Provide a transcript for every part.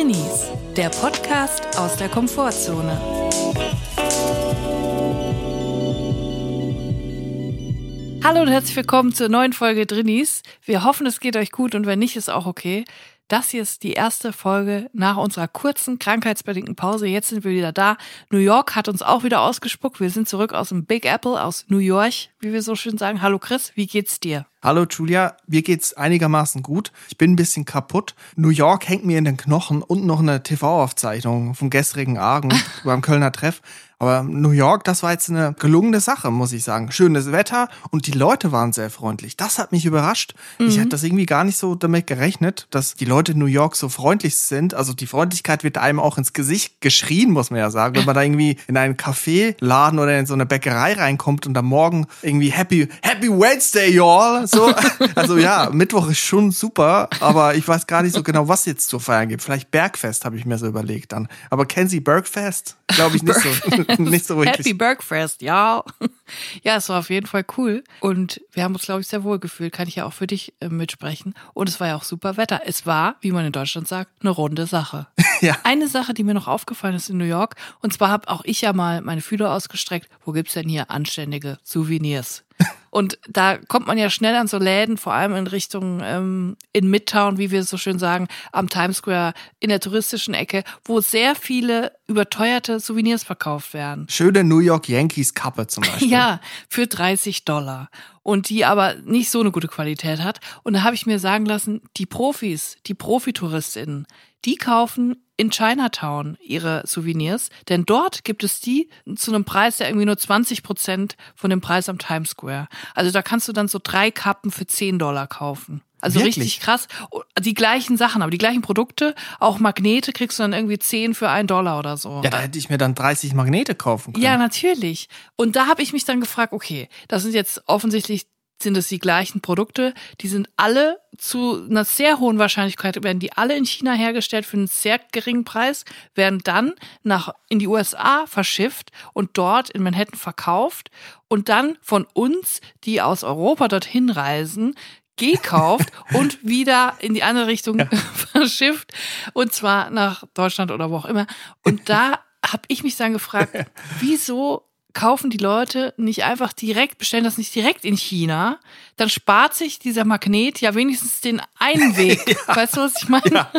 Drinnies, der Podcast aus der Komfortzone. Hallo und herzlich willkommen zur neuen Folge Drinnies. Wir hoffen, es geht euch gut und wenn nicht, ist auch okay. Das hier ist die erste Folge nach unserer kurzen krankheitsbedingten Pause. Jetzt sind wir wieder da. New York hat uns auch wieder ausgespuckt. Wir sind zurück aus dem Big Apple, aus New York, wie wir so schön sagen. Hallo Chris, wie geht's dir? Hallo Julia, mir geht's einigermaßen gut. Ich bin ein bisschen kaputt. New York hängt mir in den Knochen und noch eine TV-Aufzeichnung vom gestrigen Abend beim Kölner Treff. Aber New York, das war jetzt eine gelungene Sache, muss ich sagen. Schönes Wetter und die Leute waren sehr freundlich. Das hat mich überrascht. Mhm. Ich hätte das irgendwie gar nicht so damit gerechnet, dass die Leute in New York so freundlich sind. Also die Freundlichkeit wird einem auch ins Gesicht geschrien, muss man ja sagen. Wenn man da irgendwie in einen Kaffeeladen oder in so eine Bäckerei reinkommt und am Morgen irgendwie Happy, Happy Wednesday, y'all. So. Also ja, Mittwoch ist schon super, aber ich weiß gar nicht so genau, was jetzt zu feiern gibt. Vielleicht Bergfest, habe ich mir so überlegt dann. Aber kennen Sie Bergfest? Glaube ich nicht so. nicht so wirklich. Happy Bergfest, ja. Ja, es war auf jeden Fall cool. Und wir haben uns, glaube ich, sehr wohl gefühlt. Kann ich ja auch für dich äh, mitsprechen. Und es war ja auch super Wetter. Es war, wie man in Deutschland sagt, eine runde Sache. ja. Eine Sache, die mir noch aufgefallen ist in New York. Und zwar habe auch ich ja mal meine Fühler ausgestreckt. Wo gibt's denn hier anständige Souvenirs? Und da kommt man ja schnell an so Läden, vor allem in Richtung ähm, in Midtown, wie wir so schön sagen, am Times Square, in der touristischen Ecke, wo sehr viele überteuerte Souvenirs verkauft werden. Schöne New York Yankees Kappe zum Beispiel. ja, für 30 Dollar. Und die aber nicht so eine gute Qualität hat. Und da habe ich mir sagen lassen, die Profis, die Profitouristinnen, die kaufen in Chinatown ihre Souvenirs, denn dort gibt es die zu einem Preis, der irgendwie nur 20 Prozent von dem Preis am Times Square. Also da kannst du dann so drei Kappen für 10 Dollar kaufen. Also Wirklich? richtig krass. Die gleichen Sachen, aber die gleichen Produkte, auch Magnete kriegst du dann irgendwie 10 für 1 Dollar oder so. Ja, da hätte ich mir dann 30 Magnete kaufen können. Ja, natürlich. Und da habe ich mich dann gefragt, okay, das sind jetzt offensichtlich sind es die gleichen Produkte. Die sind alle zu einer sehr hohen Wahrscheinlichkeit, werden die alle in China hergestellt für einen sehr geringen Preis, werden dann nach, in die USA verschifft und dort in Manhattan verkauft und dann von uns, die aus Europa dorthin reisen, gekauft und wieder in die andere Richtung ja. verschifft und zwar nach Deutschland oder wo auch immer. Und da habe ich mich dann gefragt, wieso kaufen die Leute nicht einfach direkt, bestellen das nicht direkt in China, dann spart sich dieser Magnet ja wenigstens den einen Weg. ja. Weißt du, was ich meine? Ja.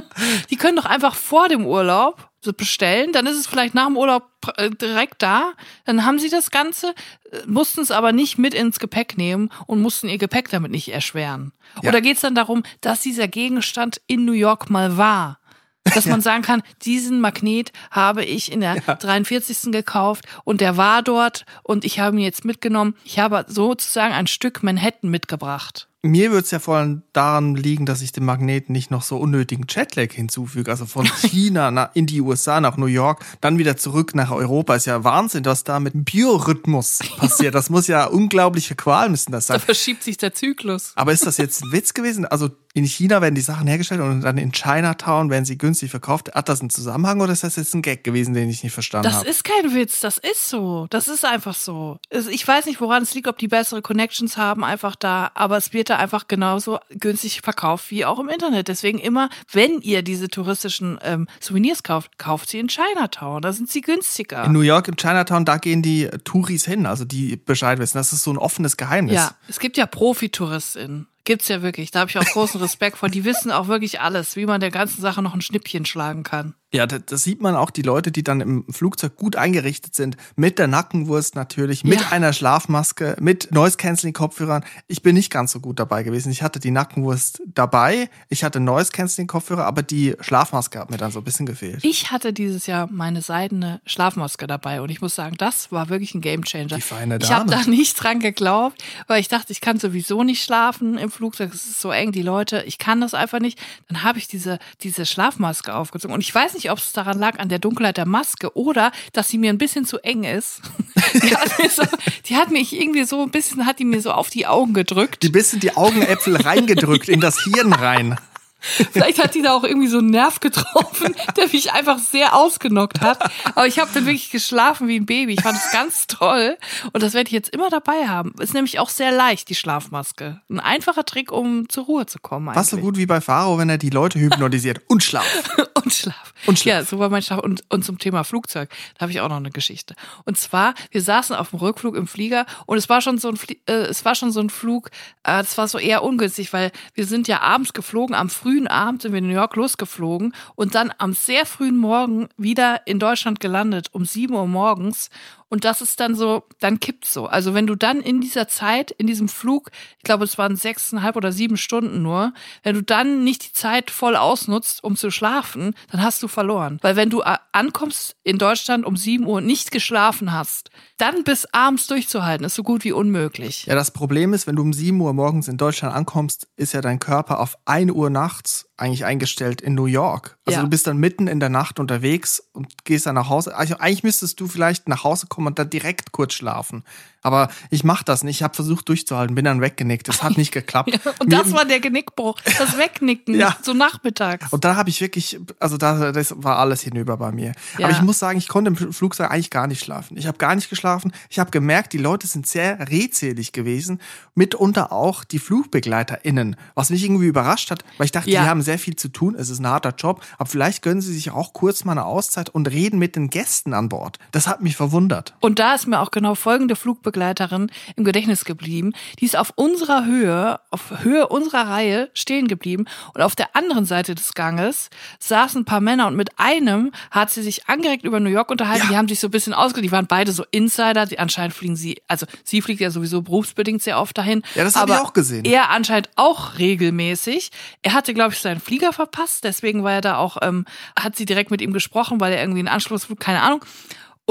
Die können doch einfach vor dem Urlaub bestellen, dann ist es vielleicht nach dem Urlaub äh, direkt da, dann haben sie das Ganze, äh, mussten es aber nicht mit ins Gepäck nehmen und mussten ihr Gepäck damit nicht erschweren. Ja. Oder geht es dann darum, dass dieser Gegenstand in New York mal war? Dass man sagen kann, diesen Magnet habe ich in der ja. 43. gekauft und der war dort und ich habe ihn jetzt mitgenommen. Ich habe sozusagen ein Stück Manhattan mitgebracht. Mir würde es ja vor allem daran liegen, dass ich dem Magneten nicht noch so unnötigen Jetlag hinzufüge. Also von China in die USA nach New York, dann wieder zurück nach Europa. Ist ja Wahnsinn, was da mit dem Biorhythmus passiert. Das muss ja unglaubliche Qual müssen das sein. Da verschiebt sich der Zyklus. Aber ist das jetzt ein Witz gewesen? Also in China werden die Sachen hergestellt und dann in Chinatown werden sie günstig verkauft. Hat das einen Zusammenhang oder ist das jetzt ein Gag gewesen, den ich nicht verstanden habe? Das ist kein Witz, das ist so. Das ist einfach so. Ich weiß nicht, woran es liegt, ob die bessere Connections haben, einfach da, aber es wird da einfach genauso günstig verkauft wie auch im Internet. Deswegen immer, wenn ihr diese touristischen ähm, Souvenirs kauft, kauft sie in Chinatown. Da sind sie günstiger. In New York, im Chinatown, da gehen die Touris hin, also die Bescheid wissen. Das ist so ein offenes Geheimnis. Ja, es gibt ja Profitouristinnen. Gibt's ja wirklich. Da habe ich auch großen Respekt vor. Die wissen auch wirklich alles, wie man der ganzen Sache noch ein Schnippchen schlagen kann. Ja, das, das, sieht man auch die Leute, die dann im Flugzeug gut eingerichtet sind, mit der Nackenwurst natürlich, mit ja. einer Schlafmaske, mit Noise Canceling Kopfhörern. Ich bin nicht ganz so gut dabei gewesen. Ich hatte die Nackenwurst dabei, ich hatte Noise Canceling Kopfhörer, aber die Schlafmaske hat mir dann so ein bisschen gefehlt. Ich hatte dieses Jahr meine seidene Schlafmaske dabei und ich muss sagen, das war wirklich ein Gamechanger. Die feine Dame. Ich habe da nicht dran geglaubt, weil ich dachte, ich kann sowieso nicht schlafen im Flugzeug. Es ist so eng, die Leute, ich kann das einfach nicht. Dann habe ich diese diese Schlafmaske aufgezogen und ich weiß nicht nicht, ob es daran lag, an der Dunkelheit der Maske oder dass sie mir ein bisschen zu eng ist. Die hat, mir so, die hat mich irgendwie so ein bisschen, hat die mir so auf die Augen gedrückt. Die bisschen die Augenäpfel reingedrückt in das Hirn rein. Vielleicht hat die da auch irgendwie so einen Nerv getroffen, der mich einfach sehr ausgenockt hat. Aber ich habe dann wirklich geschlafen wie ein Baby. Ich fand es ganz toll. Und das werde ich jetzt immer dabei haben. Ist nämlich auch sehr leicht, die Schlafmaske. Ein einfacher Trick, um zur Ruhe zu kommen. Eigentlich. Fast so gut wie bei Faro, wenn er die Leute hypnotisiert. Und Schlaf. und Schlaf. Und Schlaf. Ja, so war mein Schlaf. Und, und zum Thema Flugzeug, da habe ich auch noch eine Geschichte. Und zwar, wir saßen auf dem Rückflug im Flieger und es war schon so ein, Flie äh, es war schon so ein Flug, äh, das war so eher ungünstig, weil wir sind ja abends geflogen, am frühen Abend sind wir in New York losgeflogen und dann am sehr frühen Morgen wieder in Deutschland gelandet, um sieben Uhr morgens. Und das ist dann so, dann kippt's so. Also wenn du dann in dieser Zeit, in diesem Flug, ich glaube, es waren sechseinhalb oder sieben Stunden nur, wenn du dann nicht die Zeit voll ausnutzt, um zu schlafen, dann hast du verloren. Weil wenn du ankommst in Deutschland um sieben Uhr nicht geschlafen hast, dann bis abends durchzuhalten, ist so gut wie unmöglich. Ja, das Problem ist, wenn du um sieben Uhr morgens in Deutschland ankommst, ist ja dein Körper auf ein Uhr nachts eigentlich eingestellt in New York. Also Ja. du bist dann mitten in der Nacht unterwegs und gehst dann nach Hause. Also eigentlich müsstest du vielleicht nach Hause kommen und dann direkt kurz schlafen. Aber ich mach das nicht. Ich habe versucht durchzuhalten, bin dann weggenickt. Das hat nicht geklappt. Und Mir- das war der Genickbruch, das Wegnicken, Ja. so nachmittags. Und da habe ich wirklich, also da, das war alles hinüber bei mir. Ja. Aber ich muss sagen, ich konnte im Flugzeug eigentlich gar nicht schlafen. Ich habe gar nicht geschlafen. Ich habe gemerkt, die Leute sind sehr redselig gewesen. Mitunter auch die FlugbegleiterInnen, was mich irgendwie überrascht hat, weil ich dachte, Ja. die haben sehr viel zu tun. Es ist ein harter Job. Aber vielleicht gönnen sie sich auch kurz mal eine Auszeit und reden mit den Gästen an Bord. Das hat mich verwundert. Und da ist mir auch genau folgende Flugbegleiterin im Gedächtnis geblieben. Die ist auf unserer Höhe, auf Höhe unserer Reihe stehen geblieben. Und auf der anderen Seite des Ganges saßen ein paar Männer und mit einem hat sie sich angeregt über New York unterhalten. Ja. Die haben sich so ein bisschen ausge, die waren beide so Insider. Die anscheinend fliegen sie, also sie fliegt ja sowieso berufsbedingt sehr oft dahin. Ja, das hab ich auch gesehen. Er anscheinend auch regelmäßig. Er hatte, glaube ich, seinen Flieger verpasst. Deswegen war er da auch, ähm, hat sie direkt mit ihm gesprochen, weil er irgendwie einen Anschlussflug, keine Ahnung.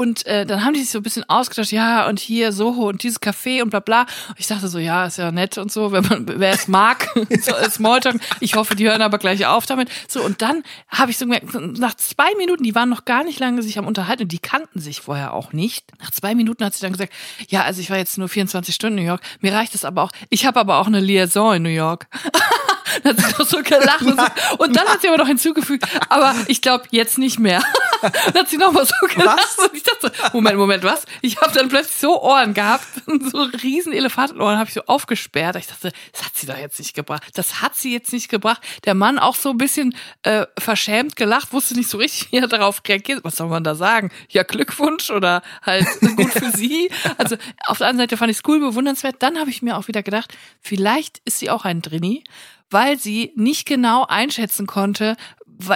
Und äh, dann haben die sich so ein bisschen ausgetauscht, ja, und hier Soho und dieses Café und bla bla. Und ich dachte so, ja, ist ja nett und so, wenn man, wer es mag, so Smalltalk. Ich hoffe, die hören aber gleich auf damit. So, und dann habe ich so gemerkt, nach zwei Minuten, die waren noch gar nicht lange sich am Unterhalten und die kannten sich vorher auch nicht. Nach zwei Minuten hat sie dann gesagt, ja, also ich war jetzt nur 24 Stunden in New York, mir reicht es aber auch, ich habe aber auch eine Liaison in New York. Dann hat sie doch so gelacht und, so. und dann hat sie aber noch hinzugefügt, aber ich glaube jetzt nicht mehr. Dann hat sie noch mal so gelacht Was? und ich dachte so, Moment, Moment, was? Ich habe dann plötzlich so Ohren gehabt, so riesen Elefantenohren habe ich so aufgesperrt. Ich dachte, das hat sie doch jetzt nicht gebracht. Das hat sie jetzt nicht gebracht. Der Mann auch so ein bisschen äh, verschämt gelacht, wusste nicht so richtig, wie er darauf reagiert. Was soll man da sagen? Ja, Glückwunsch oder halt gut für sie. Also auf der anderen Seite fand ich es cool, bewundernswert. Dann habe ich mir auch wieder gedacht, vielleicht ist sie auch ein Drini, weil sie nicht genau einschätzen konnte,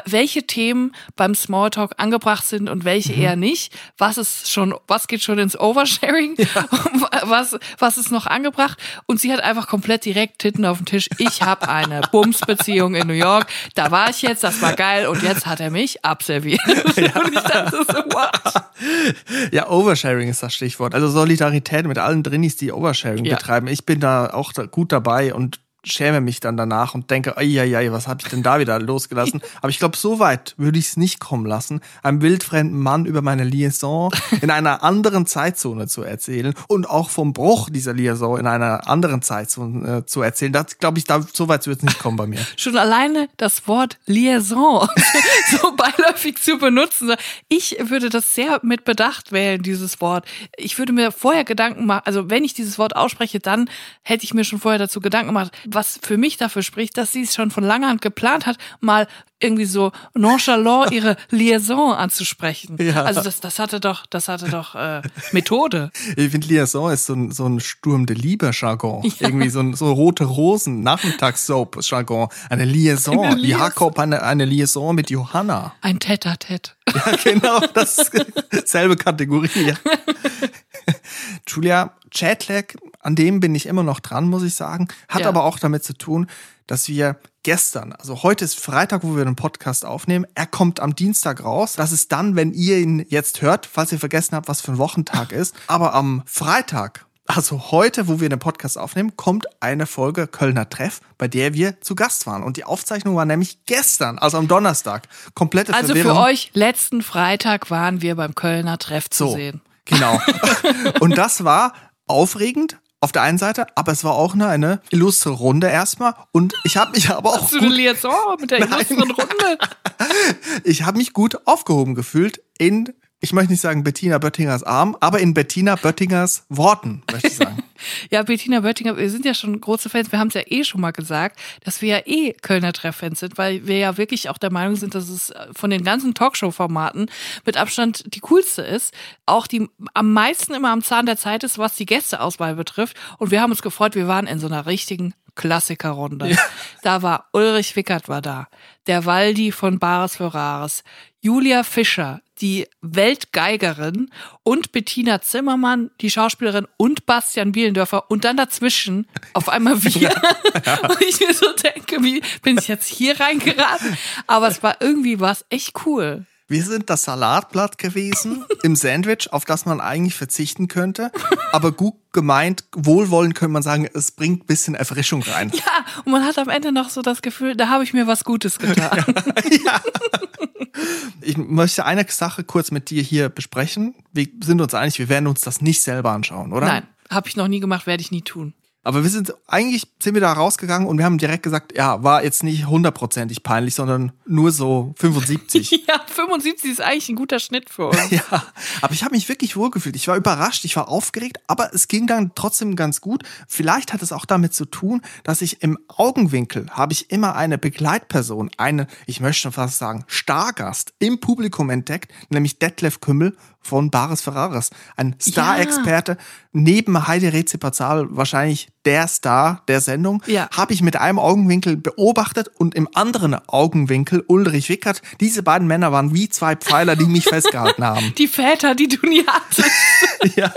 welche Themen beim Smalltalk angebracht sind und welche eher nicht. Was ist schon, was geht schon ins Oversharing? Was, was ist noch angebracht? Und sie hat einfach komplett direkt Titten auf den Tisch. Ich habe eine Bumsbeziehung in New York. Da war ich jetzt, das war geil und jetzt hat er mich abserviert. Und ich dachte so, what? Ja, Oversharing ist das Stichwort. Also Solidarität mit allen Drinis, die Oversharing Ja. betreiben. Ich bin da auch gut dabei und schäme mich dann danach und denke, ei, was habe ich denn da wieder losgelassen? Aber ich glaube, so weit würde ich es nicht kommen lassen, einem wildfremden Mann über meine Liaison in einer anderen Zeitzone zu erzählen und auch vom Bruch dieser Liaison in einer anderen Zeitzone äh, zu erzählen. Das glaube ich, da, so weit wird es nicht kommen bei mir. Schon alleine das Wort Liaison so beiläufig zu benutzen. Ich würde das sehr mit Bedacht wählen, dieses Wort. Ich würde mir vorher Gedanken machen, also wenn ich dieses Wort ausspreche, dann hätte ich mir schon vorher dazu Gedanken gemacht, was für mich dafür spricht, dass sie es schon von langer Hand geplant hat, mal irgendwie so nonchalant ihre Liaison anzusprechen. Ja. Also das, das hatte doch, das hatte doch äh, Methode. Ich finde, Liaison ist so ein, so ein Sturm de Liebe-Jargon. Irgendwie so ein so rote Rosen, Nachmittags-Soap-Jargon. Eine Liaison. Eine Liaison. Jakob eine, eine Liaison mit Johanna. Ein Tête-à-Tête. Ja, genau, das ist selbe Kategorie. Ja. Julia, Jetlag, an dem bin ich immer noch dran, muss ich sagen. Hat Ja. aber auch damit zu tun, dass wir gestern, also heute ist Freitag, wo wir den Podcast aufnehmen. Er kommt am Dienstag raus. Das ist dann, wenn ihr ihn jetzt hört, falls ihr vergessen habt, was für ein Wochentag ist. Aber am Freitag, also heute, wo wir den Podcast aufnehmen, kommt eine Folge Kölner Treff, bei der wir zu Gast waren. Und die Aufzeichnung war nämlich gestern, also am Donnerstag. Komplette Also Verwirrung. für euch, letzten Freitag waren wir beim Kölner Treff zu So, sehen. genau. Und das war aufregend, auf der einen Seite, aber es war auch eine, eine illustre Runde erstmal. Und ich habe mich aber auch. Hast du gut, jetzt oh, mit der illustren Runde? ich habe mich gut aufgehoben gefühlt in, ich möchte nicht sagen Bettina Böttingers Arm, aber in Bettina Böttingers Worten, möchte ich sagen. Ja, Bettina Böttinger, wir sind ja schon große Fans. Wir haben es ja eh schon mal gesagt, dass wir ja eh Kölner Treffans sind, weil wir ja wirklich auch der Meinung sind, dass es von den ganzen Talkshow-Formaten mit Abstand die coolste ist. Auch die am meisten immer am Zahn der Zeit ist, was die Gästeauswahl betrifft. Und wir haben uns gefreut, wir waren in so einer richtigen Klassikerrunde. Ja. Da war Ulrich Wickert war da, der Waldi von Bares für Rares, Julia Fischer, die Weltgeigerin und Bettina Zimmermann, die Schauspielerin und Bastian Bielendörfer und dann dazwischen auf einmal wir. Ja. Und ich mir so denke, wie bin ich jetzt hier reingeraten? Aber es war irgendwie was echt cool. Wir sind das Salatblatt gewesen im Sandwich, auf das man eigentlich verzichten könnte. Aber gut gemeint, wohlwollend könnte man sagen, es bringt ein bisschen Erfrischung rein. Ja, und man hat am Ende noch so das Gefühl, da habe ich mir was Gutes getan. Ja, ja. Ich möchte eine Sache kurz mit dir hier besprechen. Wir sind uns einig, wir werden uns das nicht selber anschauen, oder? Nein, habe ich noch nie gemacht, werde ich nie tun. Aber wir sind, eigentlich sind wir da rausgegangen und wir haben direkt gesagt, ja, war jetzt nicht hundertprozentig peinlich, sondern nur so 75. ja, 75 ist eigentlich ein guter Schnitt für uns. ja, aber ich habe mich wirklich wohlgefühlt. Ich war überrascht, ich war aufgeregt, aber es ging dann trotzdem ganz gut. Vielleicht hat es auch damit zu tun, dass ich im Augenwinkel habe ich immer eine Begleitperson, eine, ich möchte schon fast sagen, Stargast im Publikum entdeckt, nämlich Detlef Kümmel von Bares Ferraris. Ein Star-Experte, ja. neben Heidi Rezipazal wahrscheinlich der Star der Sendung, ja. habe ich mit einem Augenwinkel beobachtet und im anderen Augenwinkel Ulrich Wickert. Diese beiden Männer waren wie zwei Pfeiler, die mich festgehalten haben. Die Väter, die du nie hattest. ja.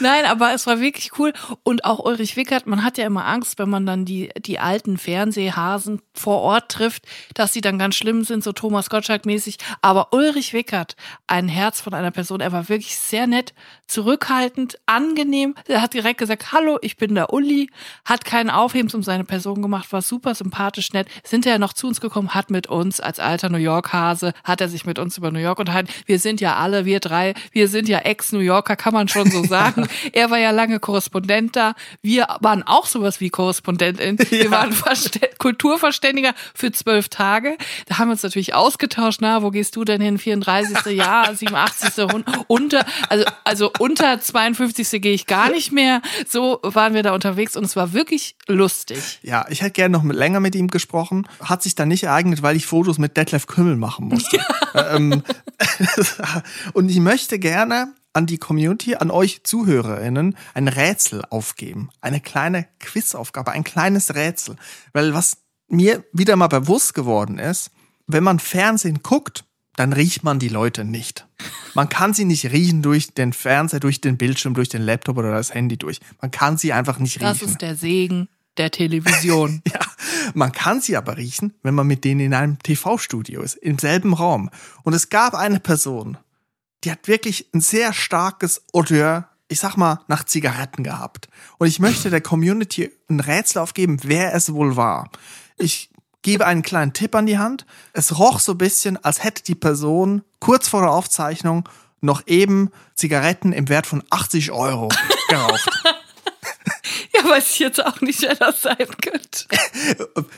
Nein, aber es war wirklich cool. Und auch Ulrich Wickert, man hat ja immer Angst, wenn man dann die, die alten Fernsehhasen vor Ort trifft, dass sie dann ganz schlimm sind, so Thomas Gottschalk-mäßig. Aber Ulrich Wickert, ein Herz von einer Person, er war wirklich sehr nett, zurückhaltend, angenehm. Er hat direkt gesagt, hallo, ich bin der Uli, hat keinen Aufhebens um seine Person gemacht, war super sympathisch, nett. Sind er noch zu uns gekommen, hat mit uns als alter New York-Hase, hat er sich mit uns über New York unterhalten. Wir sind ja alle, wir drei, wir sind ja Ex-New Yorker, kann man schon so sagen. er war ja lange Korrespondent da. Wir waren auch sowas wie Korrespondentin. Wir ja. waren Verste Kulturverständiger für zwölf Tage. Da haben wir uns natürlich ausgetauscht. Na, wo gehst du denn hin? 34. Jahr, 87. unter, also, also unter 52. gehe ich gar nicht mehr. So waren wir da unterwegs und es war wirklich lustig. Ja, ich hätte gerne noch mit, länger mit ihm gesprochen. Hat sich dann nicht ereignet, weil ich Fotos mit Detlef Kümmel machen musste. Ja. Ähm, und ich möchte gerne an die Community, an euch ZuhörerInnen ein Rätsel aufgeben. Eine kleine Quizaufgabe, ein kleines Rätsel. Weil was mir wieder mal bewusst geworden ist, wenn man Fernsehen guckt, dann riecht man die Leute nicht. Man kann sie nicht riechen durch den Fernseher, durch den Bildschirm, durch den Laptop oder das Handy durch. Man kann sie einfach nicht riechen. Das ist der Segen der Television. ja, man kann sie aber riechen, wenn man mit denen in einem TV-Studio ist, im selben Raum. Und es gab eine Person, die hat wirklich ein sehr starkes Odeur, ich sag mal, nach Zigaretten gehabt. Und ich möchte der Community ein Rätsel aufgeben, wer es wohl war. Ich gebe einen kleinen Tipp an die Hand. Es roch so ein bisschen, als hätte die Person kurz vor der Aufzeichnung noch eben Zigaretten im Wert von 80 Euro geraucht. Ja, weiß ich jetzt auch nicht, wer das sein könnte.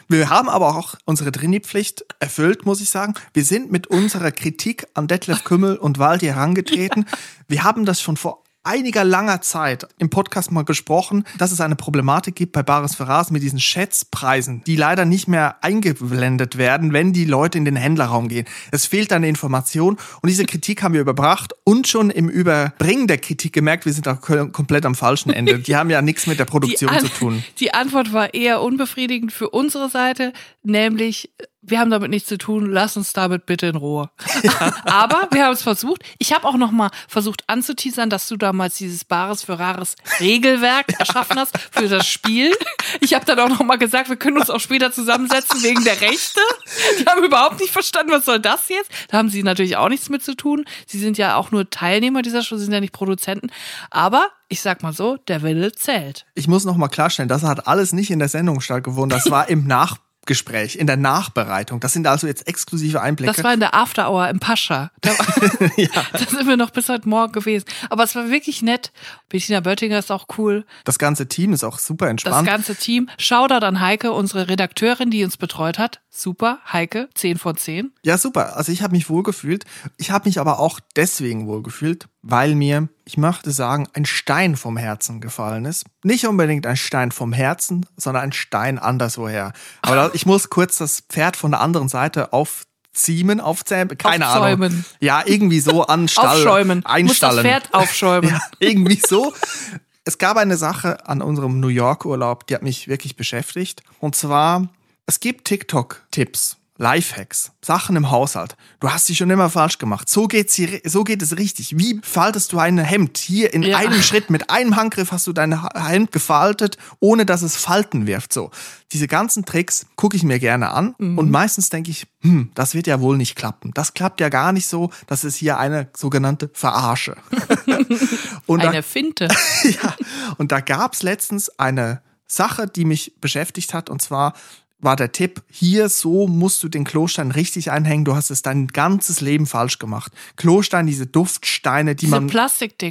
Wir haben aber auch unsere Trini-Pflicht erfüllt, muss ich sagen. Wir sind mit unserer Kritik an Detlef Kümmel und Waldi herangetreten. Ja. Wir haben das schon vor einiger langer Zeit im Podcast mal gesprochen, dass es eine Problematik gibt bei Bares Ferraz mit diesen Schätzpreisen, die leider nicht mehr eingeblendet werden, wenn die Leute in den Händlerraum gehen. Es fehlt eine Information und diese Kritik haben wir überbracht und schon im Überbringen der Kritik gemerkt, wir sind da komplett am falschen Ende. Die haben ja nichts mit der Produktion zu tun. Die Antwort war eher unbefriedigend für unsere Seite, nämlich wir haben damit nichts zu tun, lass uns damit bitte in Ruhe. Aber wir haben es versucht. Ich habe auch noch mal versucht anzuteasern, dass du damals dieses Bares für Rares Regelwerk erschaffen hast für das Spiel. Ich habe dann auch noch mal gesagt, wir können uns auch später zusammensetzen wegen der Rechte. Die haben überhaupt nicht verstanden, was soll das jetzt? Da haben sie natürlich auch nichts mit zu tun. Sie sind ja auch nur Teilnehmer dieser Show, sie sind ja nicht Produzenten. Aber ich sag mal so, der Wille zählt. Ich muss noch mal klarstellen, das hat alles nicht in der Sendung stattgefunden. Das war im Nach Nachgespräch, in der Nachbereitung. Das sind also jetzt exklusive Einblicke. Das war in der After Hour im Pascha. Da, ja. da sind wir noch bis heute Morgen gewesen. Aber es war wirklich nett. Bettina Böttinger ist auch cool. Das ganze Team ist auch super Das entspannt. ganze Team. Shoutout an Heike, unsere Redakteurin, die uns betreut hat. Super. Heike, 10 von 10. Ja, super. Also ich habe mich wohlgefühlt. Ich habe mich aber auch deswegen wohlgefühlt, weil mir, ich möchte sagen, ein Stein vom Herzen gefallen ist. Nicht unbedingt ein Stein vom Herzen, sondern ein Stein anderswoher. Aber ich muss kurz das Pferd von der anderen Seite aufziehen, aufzähmen, keine Ahnung. Aufzäumen. Ja, irgendwie so anstall, Aufschäumen. Muss das einstallen. Pferd aufschäumen. Ja, irgendwie so. Es gab eine Sache an unserem New York Urlaub, die hat mich wirklich beschäftigt. Und zwar, es gibt TikTok-Tipps. Lifehacks, Sachen im Haushalt. Du hast sie schon immer falsch gemacht. So geht's hier, so geht es richtig. Wie faltest du ein Hemd? Hier in Ja. einem Schritt mit einem Handgriff hast du dein Hemd gefaltet, ohne dass es Falten wirft. So, diese ganzen Tricks gucke ich mir gerne an Mhm. und meistens denke ich, hm, das wird ja wohl nicht klappen. Das klappt ja gar nicht so. Das ist hier eine sogenannte Verarsche. und da- Eine Finte. ja, und da gab's letztens eine Sache, die mich beschäftigt hat, und zwar war der Tipp, hier so musst du den Klostein richtig einhängen, du hast es dein ganzes Leben falsch gemacht. Klostein, diese Duftsteine, die Diese man,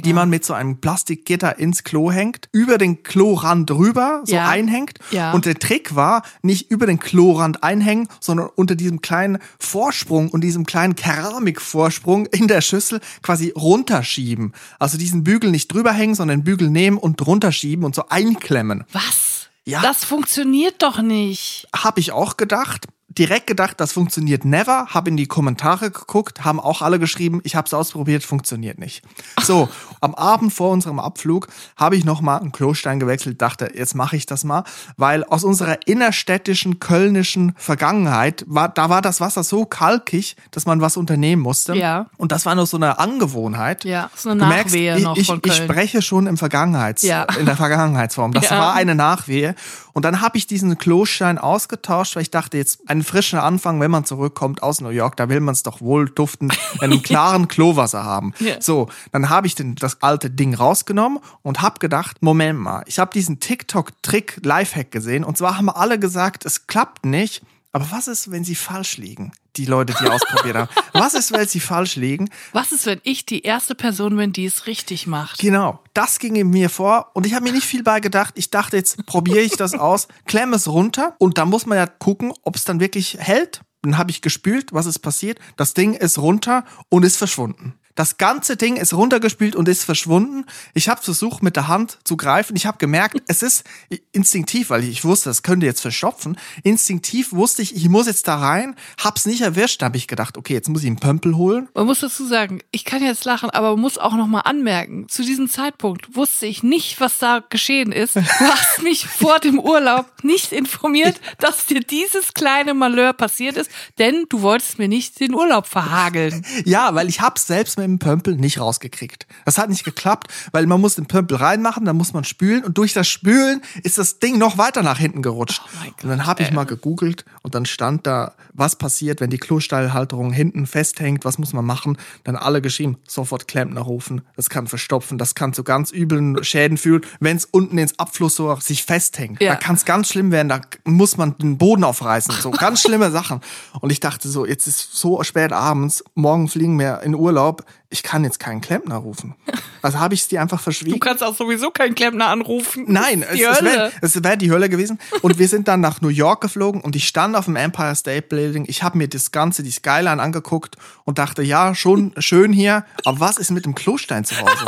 die man mit so einem Plastikgitter ins Klo hängt, über den Klorand drüber so Ja. einhängt. Ja. Und der Trick war, nicht über den Klorand einhängen, sondern unter diesem kleinen Vorsprung und diesem kleinen Keramikvorsprung in der Schüssel quasi runterschieben. Also diesen Bügel nicht drüber hängen, sondern den Bügel nehmen und runterschieben und so einklemmen. Was? Ja. Das funktioniert doch nicht. Habe ich auch gedacht. Direkt gedacht, das funktioniert never. Habe in die Kommentare geguckt, haben auch alle geschrieben, ich habe es ausprobiert, funktioniert nicht. So, am Abend vor unserem Abflug habe ich nochmal einen Klostein gewechselt, dachte, jetzt mache ich das mal, weil aus unserer innerstädtischen, kölnischen Vergangenheit war, da war das Wasser so kalkig, dass man was unternehmen musste. Ja. Und das war nur so eine Angewohnheit. Ja, so eine merkst, Nachwehe ich, noch ich, von ich Köln. spreche schon im Vergangenheits, Ja. in der Vergangenheitsform. Das Ja. war eine Nachwehe. Und dann habe ich diesen Klostein ausgetauscht, weil ich dachte, jetzt einen frischen Anfang, wenn man zurückkommt aus New York, da will man es doch wohl duftend in einem klaren Klowasser haben. Ja. So, dann habe ich den, das alte Ding rausgenommen und habe gedacht, Moment mal, ich habe diesen TikTok-Trick Lifehack gesehen und zwar haben alle gesagt, es klappt nicht. Aber was ist, wenn sie falsch liegen? Die Leute, die ausprobiert haben. Was ist, wenn sie falsch liegen? Was ist, wenn ich die erste Person bin, die es richtig macht? Genau, das ging in mir vor und ich habe mir nicht viel bei gedacht. Ich dachte, jetzt probiere ich das aus, klemme es runter und da muss man ja gucken, ob es dann wirklich hält. Dann habe ich gespült, was ist passiert? Das Ding ist runter und ist verschwunden. Das ganze Ding ist runtergespült und ist verschwunden. Ich habe versucht, mit der Hand zu greifen. Ich habe gemerkt, es ist instinktiv, weil ich wusste, das könnte jetzt verstopfen. Instinktiv wusste ich, ich muss jetzt da rein. Hab's nicht erwischt. Da habe ich gedacht, okay, jetzt muss ich einen Pömpel holen. Man muss dazu sagen, ich kann jetzt lachen, aber man muss auch nochmal anmerken, zu diesem Zeitpunkt wusste ich nicht, was da geschehen ist. Du hast mich vor dem Urlaub nicht informiert, dass dir dieses kleine Malheur passiert ist, denn du wolltest mir nicht den Urlaub verhageln. Ja, weil ich hab's selbst mit dem Pömpel nicht rausgekriegt. Das hat nicht geklappt, weil man muss den Pömpel reinmachen, dann muss man spülen und durch das Spülen ist das Ding noch weiter nach hinten gerutscht. Oh und dann habe ich mal gegoogelt und dann stand da, was passiert, wenn die Klosteilhalterung hinten festhängt, was muss man machen? Dann alle geschrieben, sofort Klempner rufen, das kann verstopfen, das kann zu ganz üblen Schäden führen, wenn es unten ins Abflussrohr sich festhängt. Ja. Da kann es ganz schlimm werden, da muss man den Boden aufreißen, so ganz schlimme Sachen. Und ich dachte so, jetzt ist so spät abends, morgen fliegen wir in Urlaub, ich kann jetzt keinen Klempner rufen. Also habe ich es dir einfach Du verschwiegen. kannst auch sowieso keinen Klempner anrufen. Nein, es, es wäre wär die Hölle gewesen. Und wir sind dann nach New York geflogen und ich stand auf dem Empire State Building. Ich habe mir das Ganze, die Skyline angeguckt und dachte, ja, schon schön hier, aber was ist mit dem Klostein zu Hause?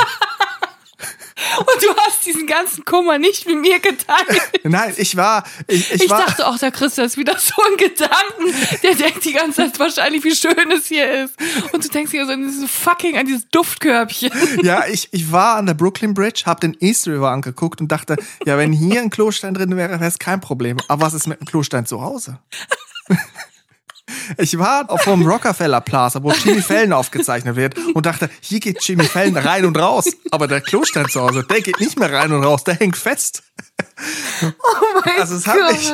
Und du hast diesen ganzen Kummer nicht mit mir geteilt. Nein, ich war, ich, ich, Ich, war, dachte auch, der Christian ist wieder so ein Gedanken. Der denkt die ganze Zeit wahrscheinlich, wie schön es hier ist. Und du denkst dir so an dieses fucking, an dieses Duftkörbchen. ja, ich, ich war an der Brooklyn Bridge, habe den East River angeguckt und dachte, ja, wenn hier ein Klostein drin wäre, wäre es kein Problem. Aber was ist mit dem Klostein zu Hause? Ich war auf dem Rockefeller Plaza, wo Jimmy Fallon aufgezeichnet wird und dachte, hier geht Jimmy Fallon rein und raus. Aber der Klostein zu Hause, der geht nicht mehr rein und raus, der hängt fest. Oh mein Also es hat mich,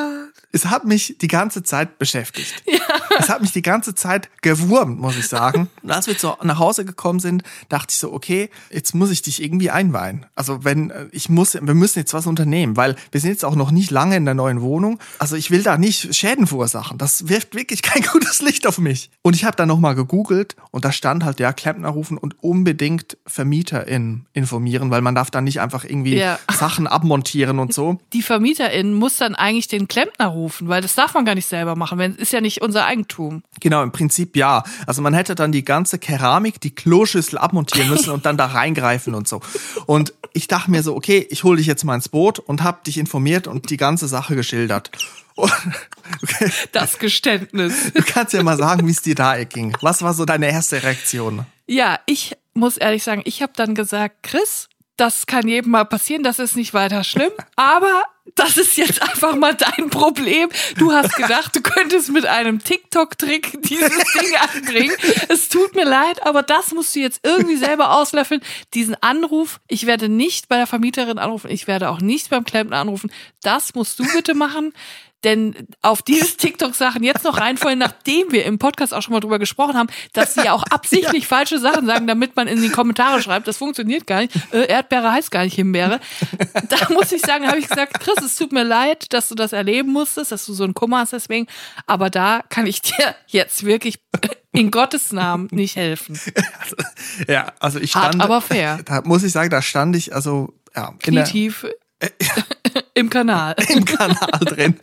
es hat mich die ganze Zeit beschäftigt. Ja. Es hat mich die ganze Zeit gewurmt, muss ich sagen. Und als wir so nach Hause gekommen sind, dachte ich so, okay, jetzt muss ich dich irgendwie einweihen. Also wenn, äh, ich muss, wir müssen jetzt was unternehmen, weil wir sind jetzt auch noch nicht lange in der neuen Wohnung. Also ich will da nicht Schäden verursachen. Das wirft wirklich kein gutes Licht auf mich. Und ich habe dann nochmal gegoogelt und da stand halt, ja, Klempner rufen und unbedingt VermieterInnen informieren, weil man darf dann nicht einfach irgendwie ja. Sachen abmontieren und so. Die VermieterInnen muss dann eigentlich den Klempner rufen, weil das darf man gar nicht selber machen, wenn ist ja nicht unser Eigentum. Genau, im Prinzip ja. Also man hätte dann die ganze Keramik, die Kloschüssel abmontieren müssen und dann da reingreifen und so. Und ich dachte mir so, okay, ich hole dich jetzt mal ins Boot und habe dich informiert und die ganze Sache geschildert. Okay. Das Geständnis. Du kannst ja mal sagen, wie es dir da ging. Was war so deine erste Reaktion? Ja, ich muss ehrlich sagen, ich habe dann gesagt, Chris, das kann jedem mal passieren, das ist nicht weiter schlimm, aber das ist jetzt einfach mal dein Problem. Du hast gedacht, du könntest mit einem TikTok-Trick dieses Ding anbringen. Es tut mir leid, aber das musst du jetzt irgendwie selber auslöffeln. Diesen Anruf, ich werde nicht bei der Vermieterin anrufen, ich werde auch nicht beim Klempner anrufen. Das musst du bitte machen. Denn auf dieses TikTok-Sachen jetzt noch reinfallen, nachdem wir im Podcast auch schon mal drüber gesprochen haben, dass sie ja auch absichtlich ja. falsche Sachen sagen, damit man in die Kommentare schreibt, das funktioniert gar nicht. Äh, Erdbeere heißt gar nicht Himbeere. Da muss ich sagen, habe ich gesagt, Chris, es tut mir leid, dass du das erleben musstest, dass du so einen Kummer hast deswegen. Aber da kann ich dir jetzt wirklich in Gottes Namen nicht helfen. ja, also ich stand. Hart, aber fair. Da muss ich sagen, da stand ich also ja, Knietief Im Kanal. Im Kanal drin.